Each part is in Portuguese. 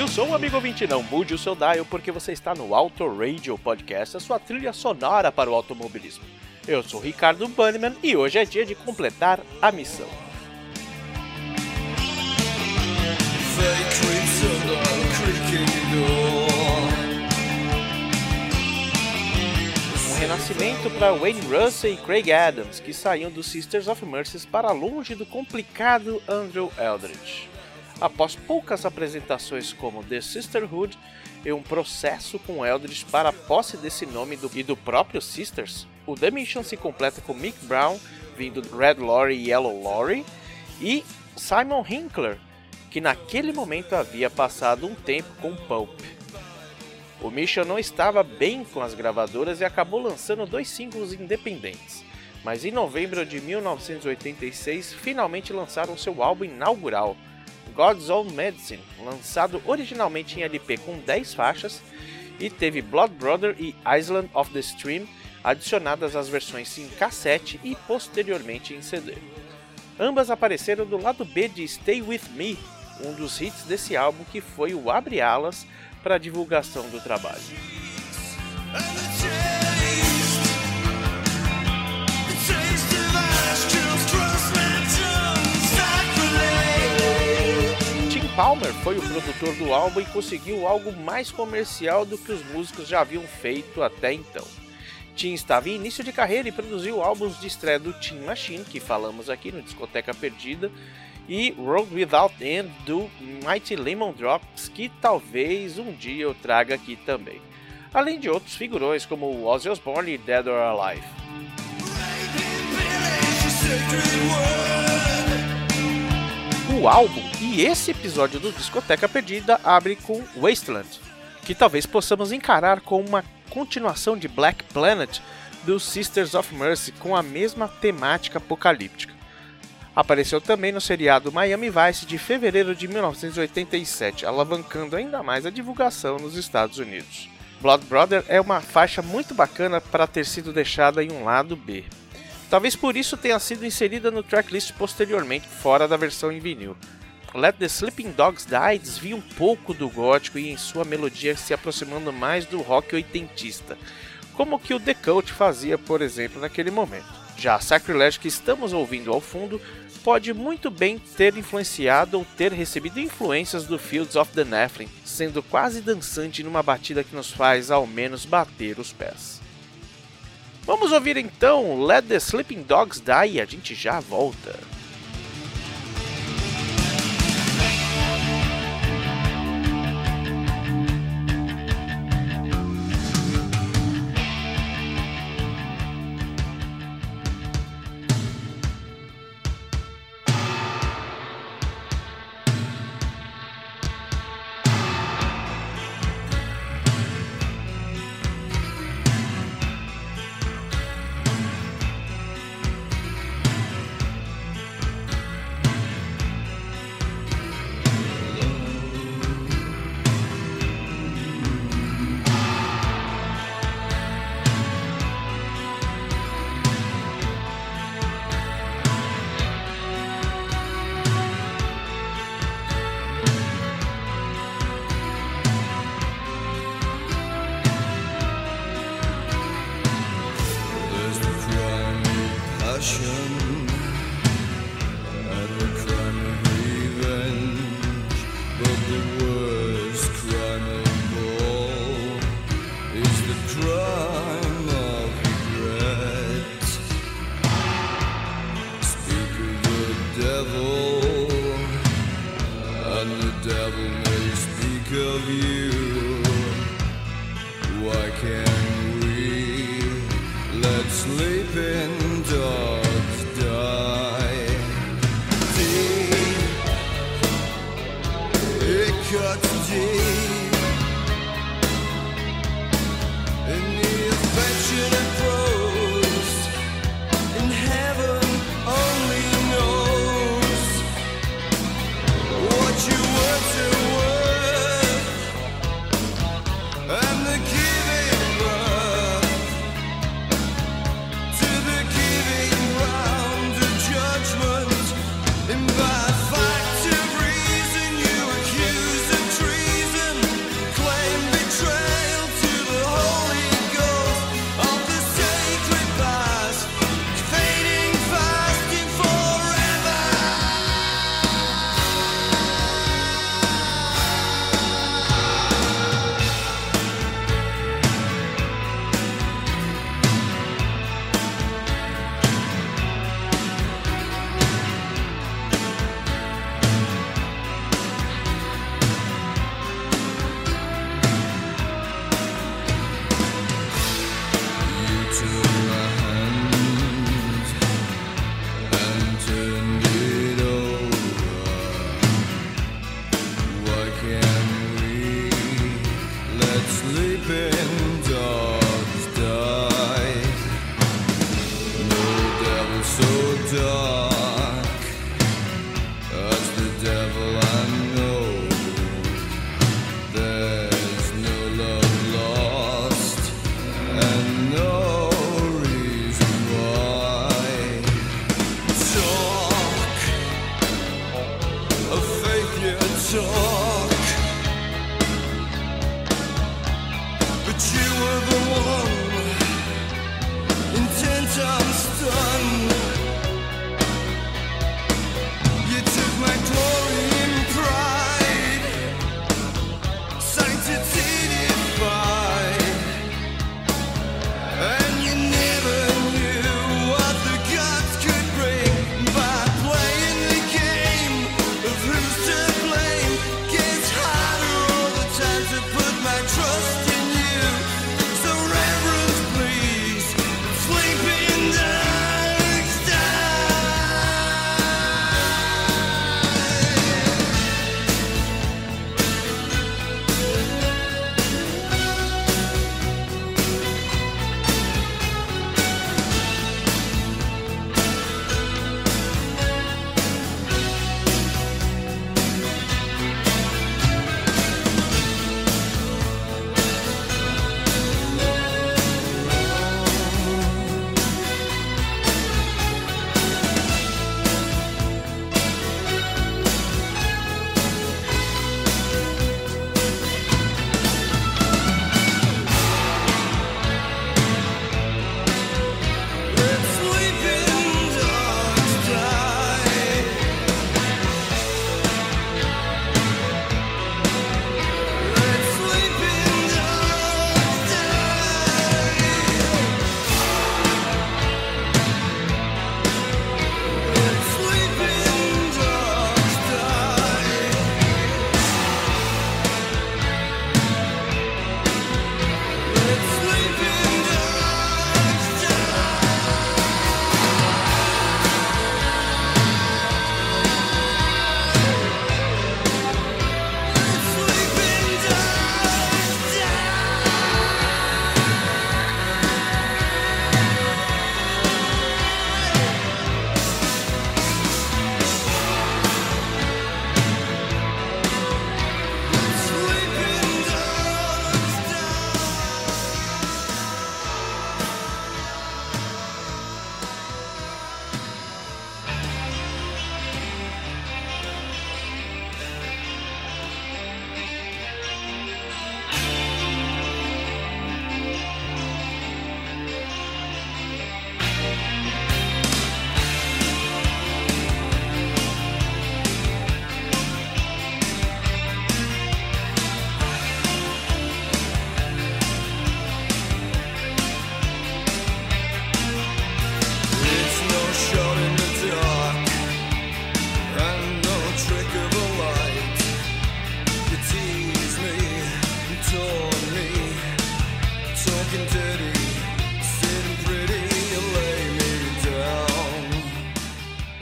Sobe o som, amigo ouvinte, não mude o seu dial porque você está no Auto Radio Podcast, a sua trilha sonora para o automobilismo. Eu sou Ricardo Banniman e hoje é dia de completar a missão. Um renascimento para Wayne Russell e Craig Adams, que saíam do Sisters of Mercy para longe do complicado Andrew Eldridge. Após poucas apresentações como The Sisterhood e um processo com Eldridge para a posse desse nome do, e do próprio Sisters, o The Mission se completa com Mick Brown, vindo do Red Lorry e Yellow Lorry, e Simon Hinkler, que naquele momento havia passado um tempo com Pulp. O Mission não estava bem com as gravadoras e acabou lançando dois singles independentes, mas em novembro de 1986 finalmente lançaram seu álbum inaugural, God's Own Medicine, lançado originalmente em LP com 10 faixas, e teve Blood Brother e Island of the Stream adicionadas às versões em cassete e posteriormente em CD. Ambas apareceram do lado B de Stay With Me, um dos hits desse álbum que foi o abre-alas para a divulgação do trabalho. Palmer foi o produtor do álbum e conseguiu algo mais comercial do que os músicos já haviam feito até então. Tim estava em início de carreira e produziu álbuns de estreia do Tim Machine, que falamos aqui no Discoteca Perdida, e Road Without End do Mighty Lemon Drops, que talvez um dia eu traga aqui também. Além de outros figurões como Ozzy Osbourne e Dead or Alive. Álbum e esse episódio do Discoteca Perdida abre com Wasteland, que talvez possamos encarar como uma continuação de Black Planet dos Sisters of Mercy com a mesma temática apocalíptica. Apareceu também no seriado Miami Vice de fevereiro de 1987, alavancando ainda mais a divulgação nos Estados Unidos. Blood Brother é uma faixa muito bacana para ter sido deixada em um lado B. Talvez por isso tenha sido inserida no tracklist posteriormente, fora da versão em vinil. Let the Sleeping Dogs Die desvia um pouco do gótico e em sua melodia se aproximando mais do rock oitentista, como que o The Cult fazia, por exemplo, naquele momento. Já a Sacrilege que estamos ouvindo ao fundo pode muito bem ter influenciado ou ter recebido influências do Fields of the Nephilim, sendo quase dançante numa batida que nos faz ao menos bater os pés. Vamos ouvir então Let the Sleeping Dogs Die e a gente já volta.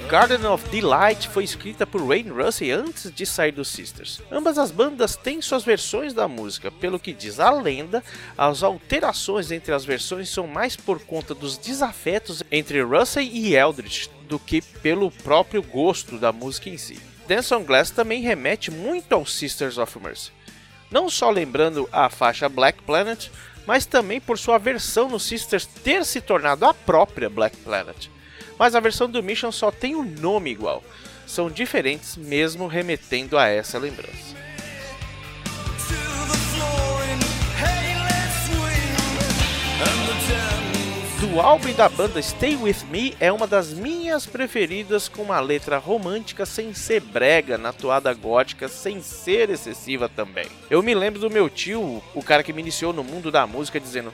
Garden of Delight foi escrita por Wayne Russell antes de sair dos Sisters. Ambas as bandas têm suas versões da música, pelo que diz a lenda, as alterações entre as versões são mais por conta dos desafetos entre Russell e Eldritch do que pelo próprio gosto da música em si. Dance on Glass também remete muito aos Sisters of Mercy, não só lembrando a faixa Black Planet, mas também por sua versão no Sisters ter se tornado a própria Black Planet mas a versão do Mission só tem o nome igual. São diferentes, mesmo remetendo a essa lembrança. Do álbum da banda Stay With Me é uma das minhas preferidas com uma letra romântica sem ser brega, na toada gótica sem ser excessiva também. Eu me lembro do meu tio, o cara que me iniciou no mundo da música, dizendo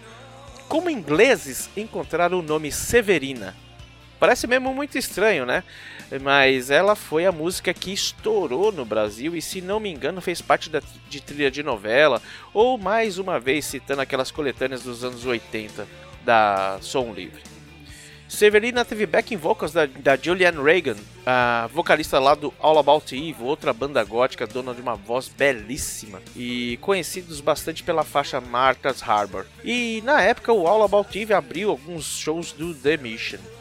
como ingleses encontraram o nome Severina. Parece mesmo muito estranho, né? Mas ela foi a música que estourou no Brasil e, se não me engano, fez parte da, de trilha de novela, ou mais uma vez citando aquelas coletâneas dos anos 80 da Som Livre. Severina teve backing vocals da, da Julianne Reagan, a vocalista lá do All About Eve, outra banda gótica dona de uma voz belíssima e conhecidos bastante pela faixa Martha's Harbor. E na época o All About Eve abriu alguns shows do The Mission.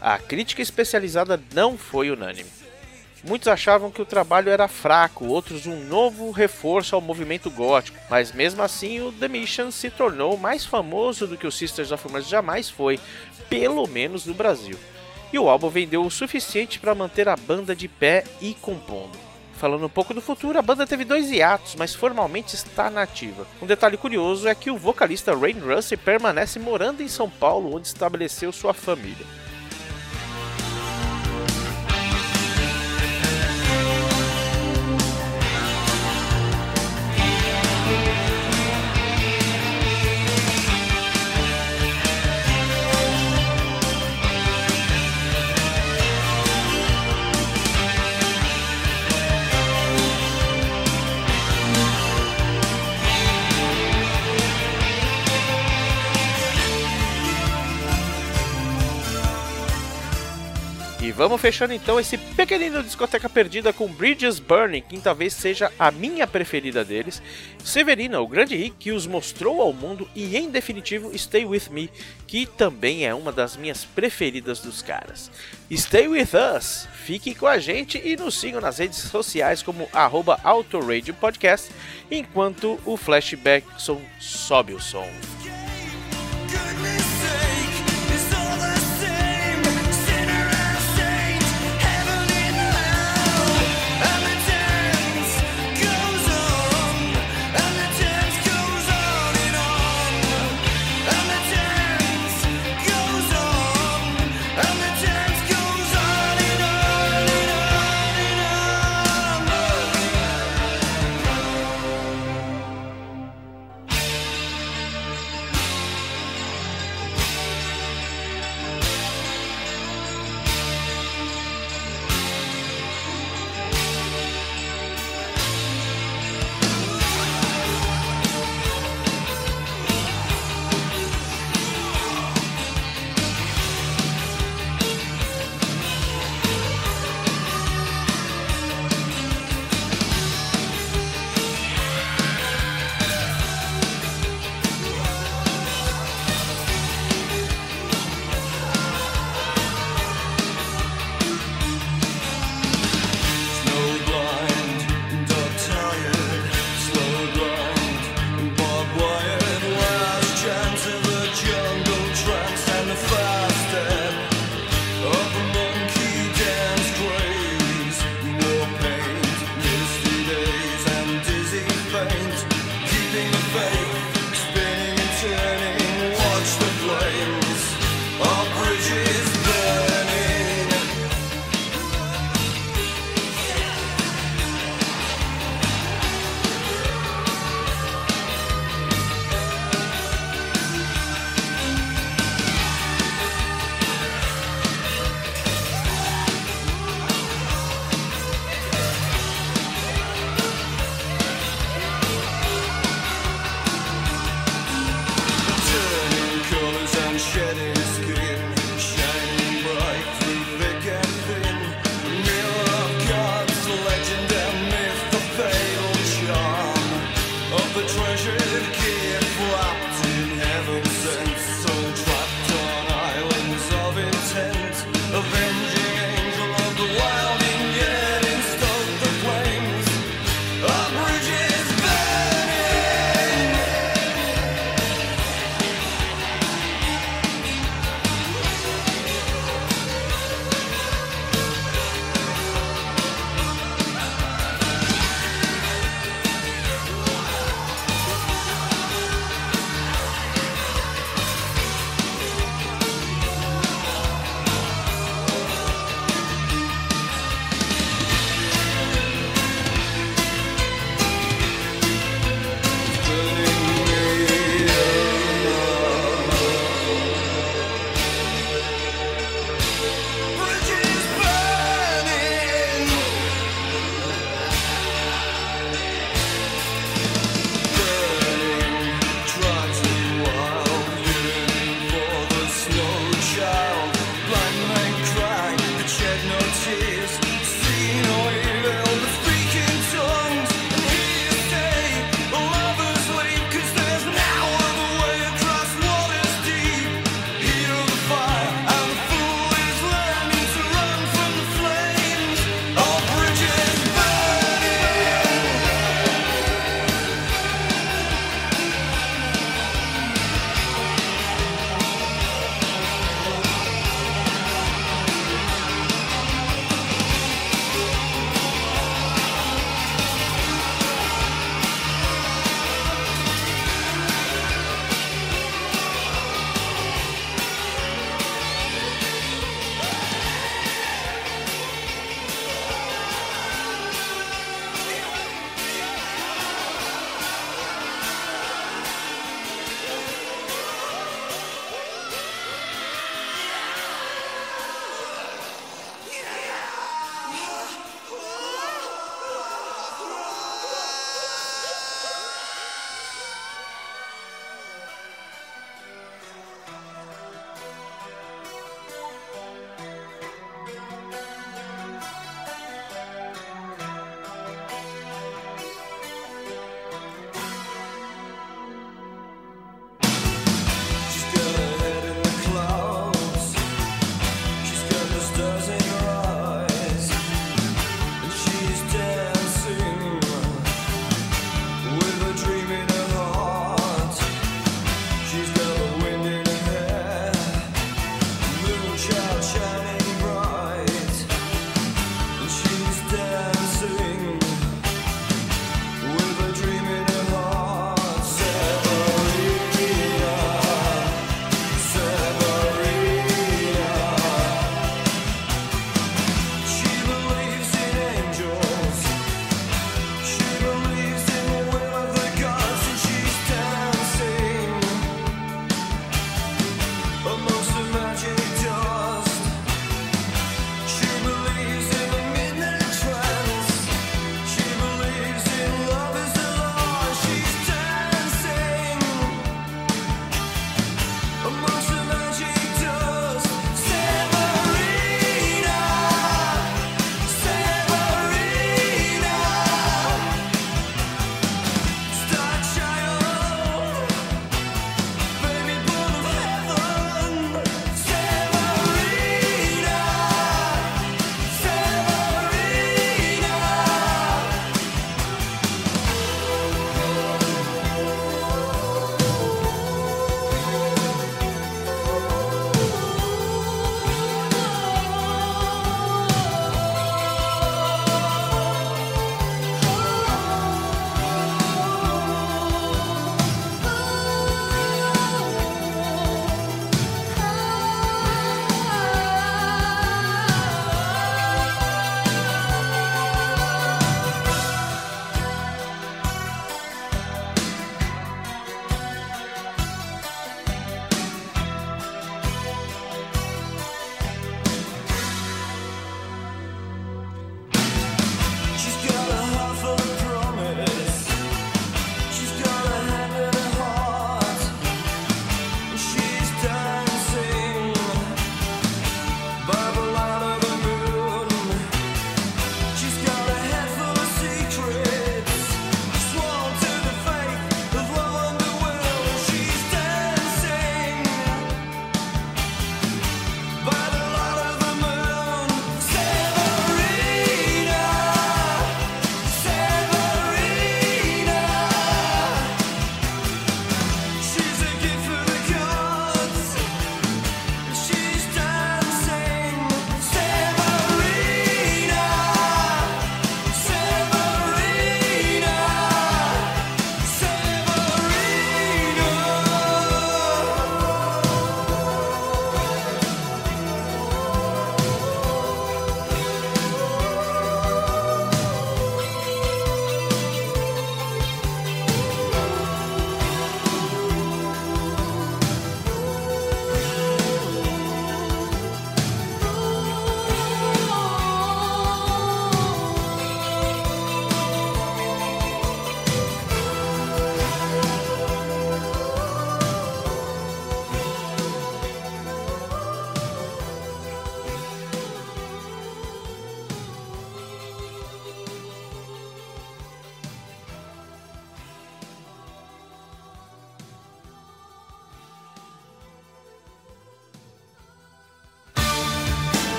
A crítica especializada não foi unânime. Muitos achavam que o trabalho era fraco, outros um novo reforço ao movimento gótico, mas mesmo assim o The Mission se tornou mais famoso do que o Sisters of Mercy jamais foi, pelo menos no Brasil. E o álbum vendeu o suficiente para manter a banda de pé e compondo. Falando um pouco do futuro, a banda teve dois hiatos, mas formalmente está nativa. Um detalhe curioso é que o vocalista Rain Russell permanece morando em São Paulo, onde estabeleceu sua família. Vamos fechando então esse pequenino discoteca perdida com Bridges Burning, que talvez seja a minha preferida deles. Severina, o grande hit que os mostrou ao mundo e em definitivo Stay With Me, que também é uma das minhas preferidas dos caras. Stay With Us, fique com a gente e nos sigam nas redes sociais como arroba Podcast, enquanto o Flashback sobe o som.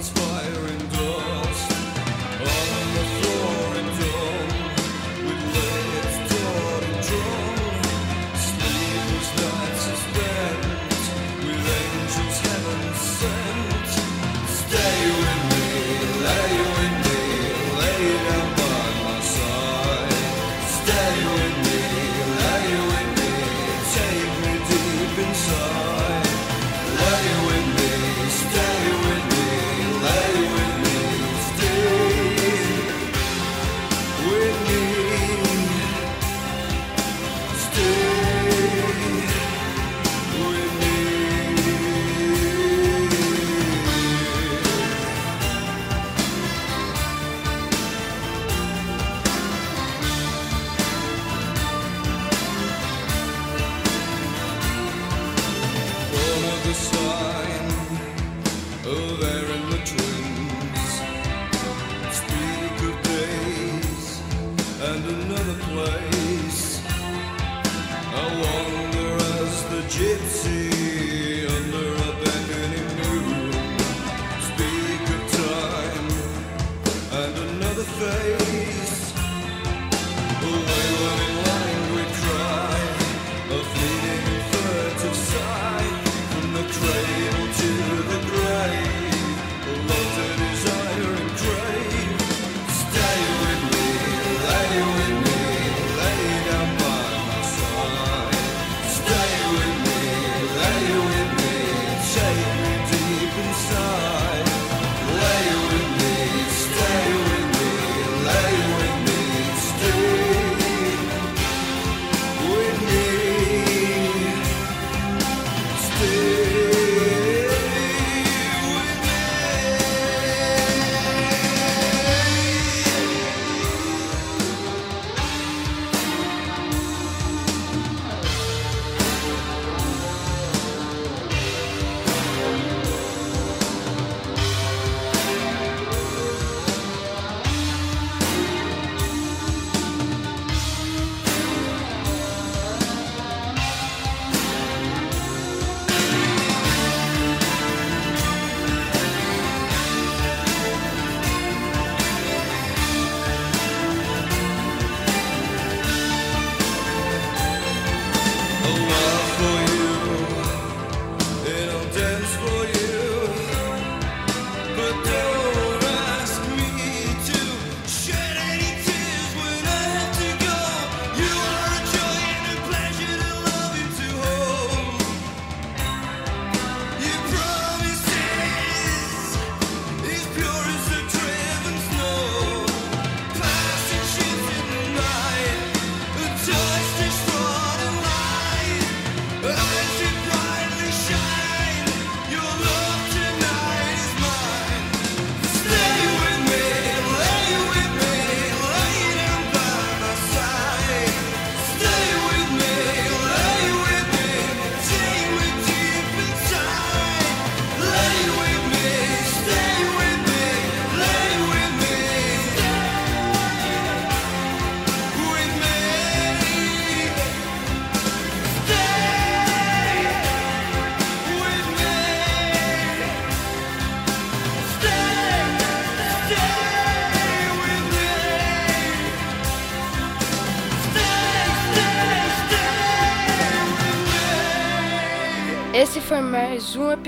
That's why